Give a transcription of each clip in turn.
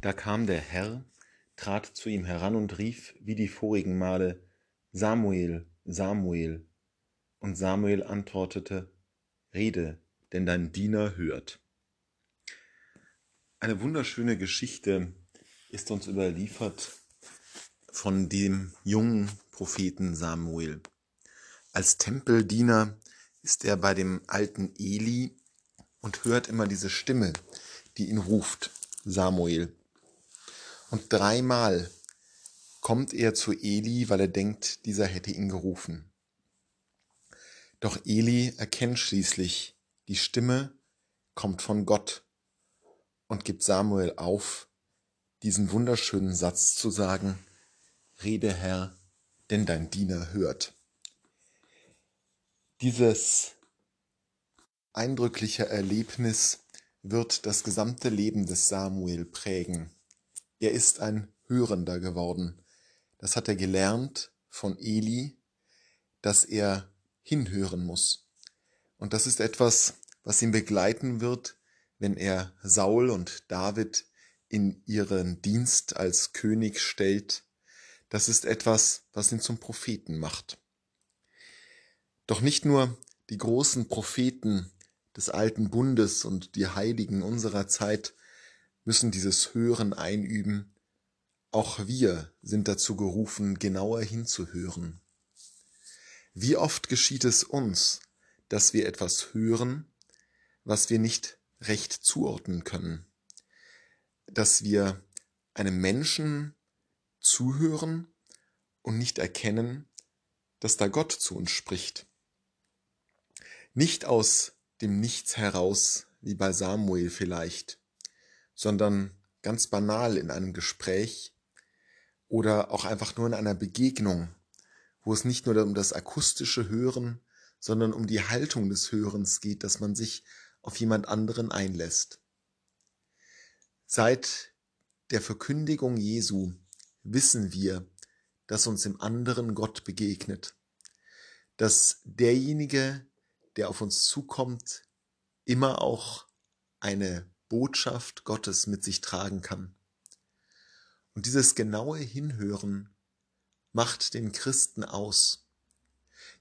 Da kam der Herr, trat zu ihm heran und rief wie die vorigen Male, Samuel, Samuel. Und Samuel antwortete, Rede, denn dein Diener hört. Eine wunderschöne Geschichte ist uns überliefert von dem jungen Propheten Samuel. Als Tempeldiener ist er bei dem alten Eli und hört immer diese Stimme, die ihn ruft, Samuel. Und dreimal kommt er zu Eli, weil er denkt, dieser hätte ihn gerufen. Doch Eli erkennt schließlich, die Stimme kommt von Gott und gibt Samuel auf, diesen wunderschönen Satz zu sagen, Rede Herr, denn dein Diener hört. Dieses eindrückliche Erlebnis wird das gesamte Leben des Samuel prägen. Er ist ein Hörender geworden. Das hat er gelernt von Eli, dass er hinhören muss. Und das ist etwas, was ihn begleiten wird, wenn er Saul und David in ihren Dienst als König stellt. Das ist etwas, was ihn zum Propheten macht. Doch nicht nur die großen Propheten des alten Bundes und die Heiligen unserer Zeit müssen dieses Hören einüben. Auch wir sind dazu gerufen, genauer hinzuhören. Wie oft geschieht es uns, dass wir etwas hören, was wir nicht recht zuordnen können, dass wir einem Menschen zuhören und nicht erkennen, dass da Gott zu uns spricht. Nicht aus dem Nichts heraus, wie bei Samuel vielleicht, sondern ganz banal in einem Gespräch oder auch einfach nur in einer Begegnung, wo es nicht nur um das akustische Hören, sondern um die Haltung des Hörens geht, dass man sich auf jemand anderen einlässt. Seit der Verkündigung Jesu wissen wir, dass uns im anderen Gott begegnet, dass derjenige, der auf uns zukommt, immer auch eine Botschaft Gottes mit sich tragen kann. Und dieses genaue Hinhören macht den Christen aus.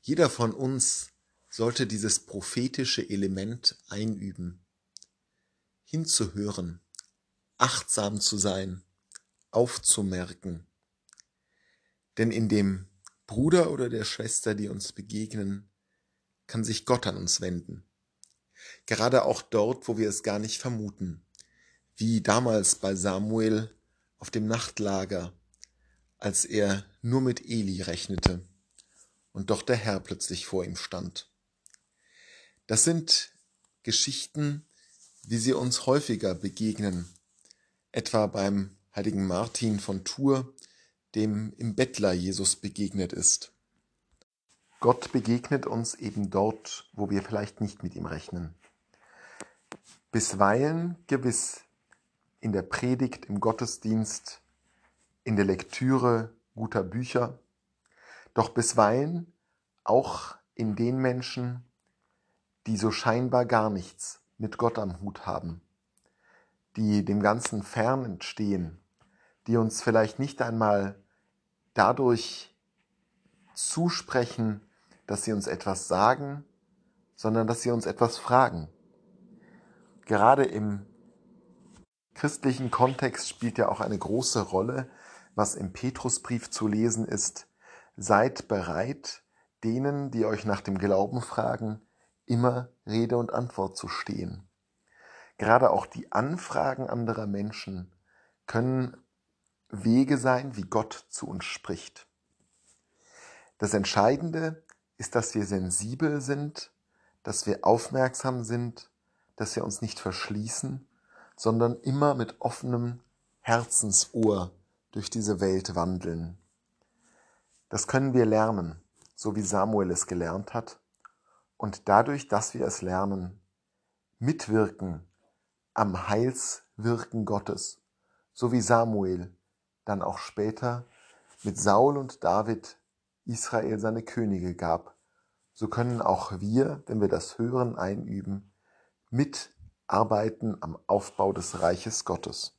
Jeder von uns sollte dieses prophetische Element einüben, hinzuhören, achtsam zu sein, aufzumerken. Denn in dem Bruder oder der Schwester, die uns begegnen, kann sich Gott an uns wenden. Gerade auch dort, wo wir es gar nicht vermuten. Wie damals bei Samuel auf dem Nachtlager, als er nur mit Eli rechnete und doch der Herr plötzlich vor ihm stand. Das sind Geschichten, wie sie uns häufiger begegnen, etwa beim heiligen Martin von Tours, dem im Bettler Jesus begegnet ist. Gott begegnet uns eben dort, wo wir vielleicht nicht mit ihm rechnen. Bisweilen gewiss in der Predigt, im Gottesdienst, in der Lektüre guter Bücher, doch bisweilen auch in den Menschen, die so scheinbar gar nichts mit Gott am Hut haben, die dem Ganzen fern entstehen, die uns vielleicht nicht einmal dadurch zusprechen, dass sie uns etwas sagen, sondern dass sie uns etwas fragen. Gerade im christlichen Kontext spielt ja auch eine große Rolle, was im Petrusbrief zu lesen ist. Seid bereit, denen, die euch nach dem Glauben fragen, immer Rede und Antwort zu stehen. Gerade auch die Anfragen anderer Menschen können Wege sein, wie Gott zu uns spricht. Das Entscheidende ist, dass wir sensibel sind, dass wir aufmerksam sind, dass wir uns nicht verschließen, sondern immer mit offenem Herzensohr durch diese Welt wandeln. Das können wir lernen, so wie Samuel es gelernt hat, und dadurch, dass wir es lernen, mitwirken am Heilswirken Gottes, so wie Samuel dann auch später mit Saul und David Israel seine Könige gab, so können auch wir, wenn wir das Hören einüben, mitarbeiten am Aufbau des Reiches Gottes.